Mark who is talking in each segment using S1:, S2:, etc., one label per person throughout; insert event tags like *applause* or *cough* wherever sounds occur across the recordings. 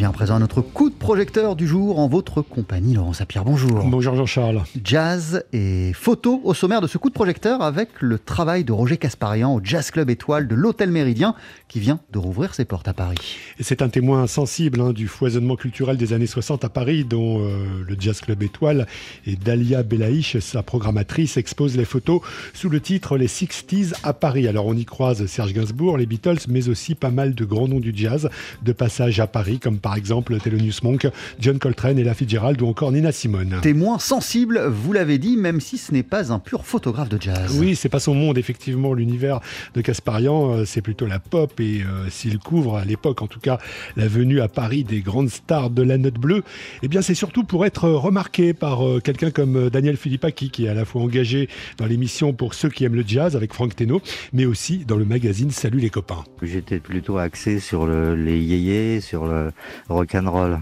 S1: vient à présent à notre coup de projecteur du jour en votre compagnie. Laurent Sapir, bonjour.
S2: Bonjour Jean-Charles.
S1: Jazz et photo au sommaire de ce coup de projecteur avec le travail de Roger Casparian au Jazz Club Étoile de l'Hôtel Méridien qui vient de rouvrir ses portes à Paris.
S2: Et c'est un témoin sensible hein, du foisonnement culturel des années 60 à Paris dont euh, le Jazz Club Étoile et Dalia Belaïch, sa programmatrice, expose les photos sous le titre Les 60s à Paris. Alors on y croise Serge Gainsbourg, les Beatles, mais aussi pas mal de grands noms du jazz de passage à Paris comme par exemple Thelonious Monk, John Coltrane et La Fitzgerald ou encore Nina Simone.
S1: Témoin sensible, vous l'avez dit, même si ce n'est pas un pur photographe de jazz.
S2: Oui, c'est pas son monde, effectivement. L'univers de Casparian, euh, c'est plutôt la pop et euh, s'il couvre à l'époque, en tout cas, la venue à Paris des grandes stars de la note bleue, eh bien, c'est surtout pour être remarqué par euh, quelqu'un comme Daniel Philippaki, qui est à la fois engagé dans l'émission pour ceux qui aiment le jazz avec Franck Teno, mais aussi dans le magazine Salut les copains.
S3: J'étais plutôt axé sur le, les yéyés, sur le rock'n'roll.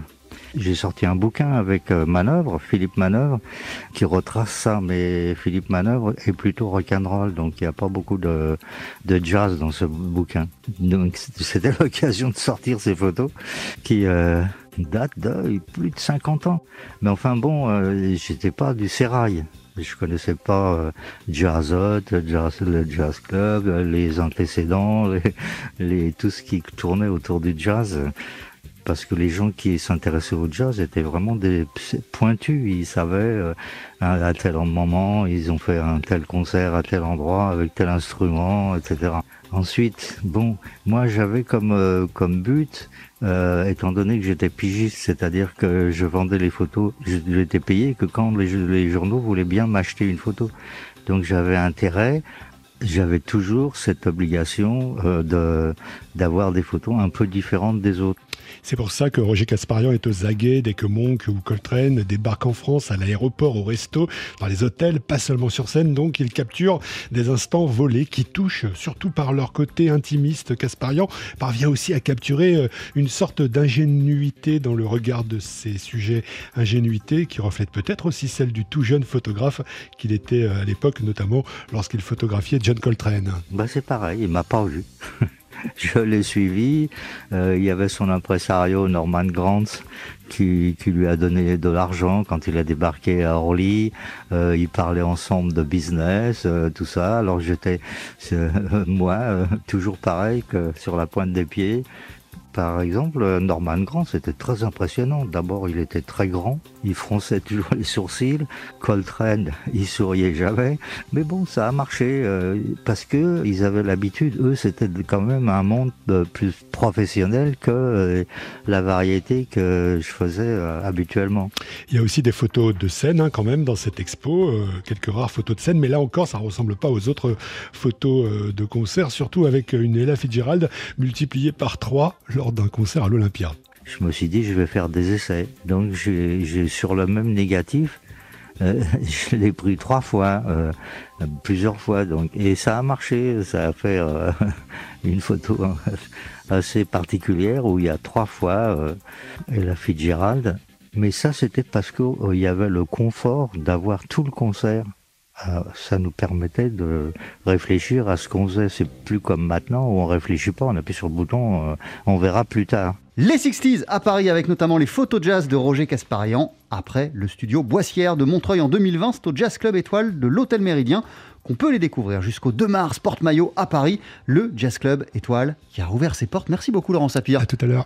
S3: J'ai sorti un bouquin avec euh, Manœuvre, Philippe Manœuvre, qui retrace ça, mais Philippe Manœuvre est plutôt rock'n'roll, donc il n'y a pas beaucoup de, de jazz dans ce bouquin. Donc c'était *laughs* l'occasion de sortir ces photos qui euh, datent de plus de 50 ans. Mais enfin bon, euh, j'étais pas du sérail. Je connaissais pas euh, Jazzot, jazz, le Jazz Club, les antécédents, *laughs* les, les, tout ce qui tournait autour du jazz parce que les gens qui s'intéressaient au jazz étaient vraiment des pointus. Ils savaient euh, à tel moment, ils ont fait un tel concert à tel endroit avec tel instrument, etc. Ensuite, bon, moi j'avais comme euh, comme but, euh, étant donné que j'étais pigiste, c'est-à-dire que je vendais les photos, j'étais payé que quand les, journaux voulaient bien m'acheter une photo. Donc j'avais intérêt j'avais toujours cette obligation de d'avoir des photos un peu différentes des autres.
S2: C'est pour ça que Roger Casparian est aux aguets dès que Monk ou Coltrane débarquent en France, à l'aéroport, au resto, dans les hôtels, pas seulement sur scène. Donc, il capture des instants volés qui touchent, surtout par leur côté intimiste. Casparian parvient aussi à capturer euh, une sorte d'ingénuité dans le regard de ces sujets. Ingénuité qui reflète peut-être aussi celle du tout jeune photographe qu'il était euh, à l'époque, notamment lorsqu'il photographiait John Coltrane.
S3: Bah, c'est pareil, il m'a pas vu. *laughs* *laughs* je l'ai suivi. Euh, il y avait son impresario Norman Grant qui, lui a donné de l'argent quand il a débarqué à Orly. Euh, ils parlaient ensemble de business, euh, tout ça. Alors j'étais, *laughs* moi, euh, toujours pareil que sur la pointe des pieds. Par exemple, Norman Grant, c'était très impressionnant. D'abord, il était très grand, il fronçait toujours les sourcils. Coltrane, il souriait jamais. Mais bon, ça a marché euh, parce que ils avaient l'habitude. Eux, c'était quand même un monde plus professionnel que euh, la variété que je faisais euh, habituellement.
S2: Il y a aussi des photos de scène hein, quand même dans cette expo, quelques rares photos de scène. Mais là encore, ça ressemble pas aux autres photos de concert, surtout avec une Ella Fitzgerald multipliée par trois d'un concert à l'Olympia.
S3: Je me suis dit, je vais faire des essais. Donc, j'ai sur le même négatif, euh, *laughs* je l'ai pris trois fois, euh, plusieurs fois. Et ça a marché. Ça a fait euh, *laughs* une photo *laughs* assez particulière où il y a trois fois la Fitzgerald. Mais ça, c'était parce qu'il y avait le confort d'avoir tout le concert ça nous permettait de réfléchir à ce qu'on faisait. C'est plus comme maintenant où on réfléchit pas, on appuie sur le bouton, euh, on verra plus tard.
S1: Les 60s à Paris avec notamment les photos jazz de Roger Casparian. Après le studio Boissière de Montreuil en 2020, c'est au Jazz Club Étoile de l'Hôtel Méridien qu'on peut les découvrir jusqu'au 2 mars, porte-maillot à Paris, le Jazz Club Étoile qui a ouvert ses portes. Merci beaucoup Laurent Sapir.
S2: À tout à l'heure.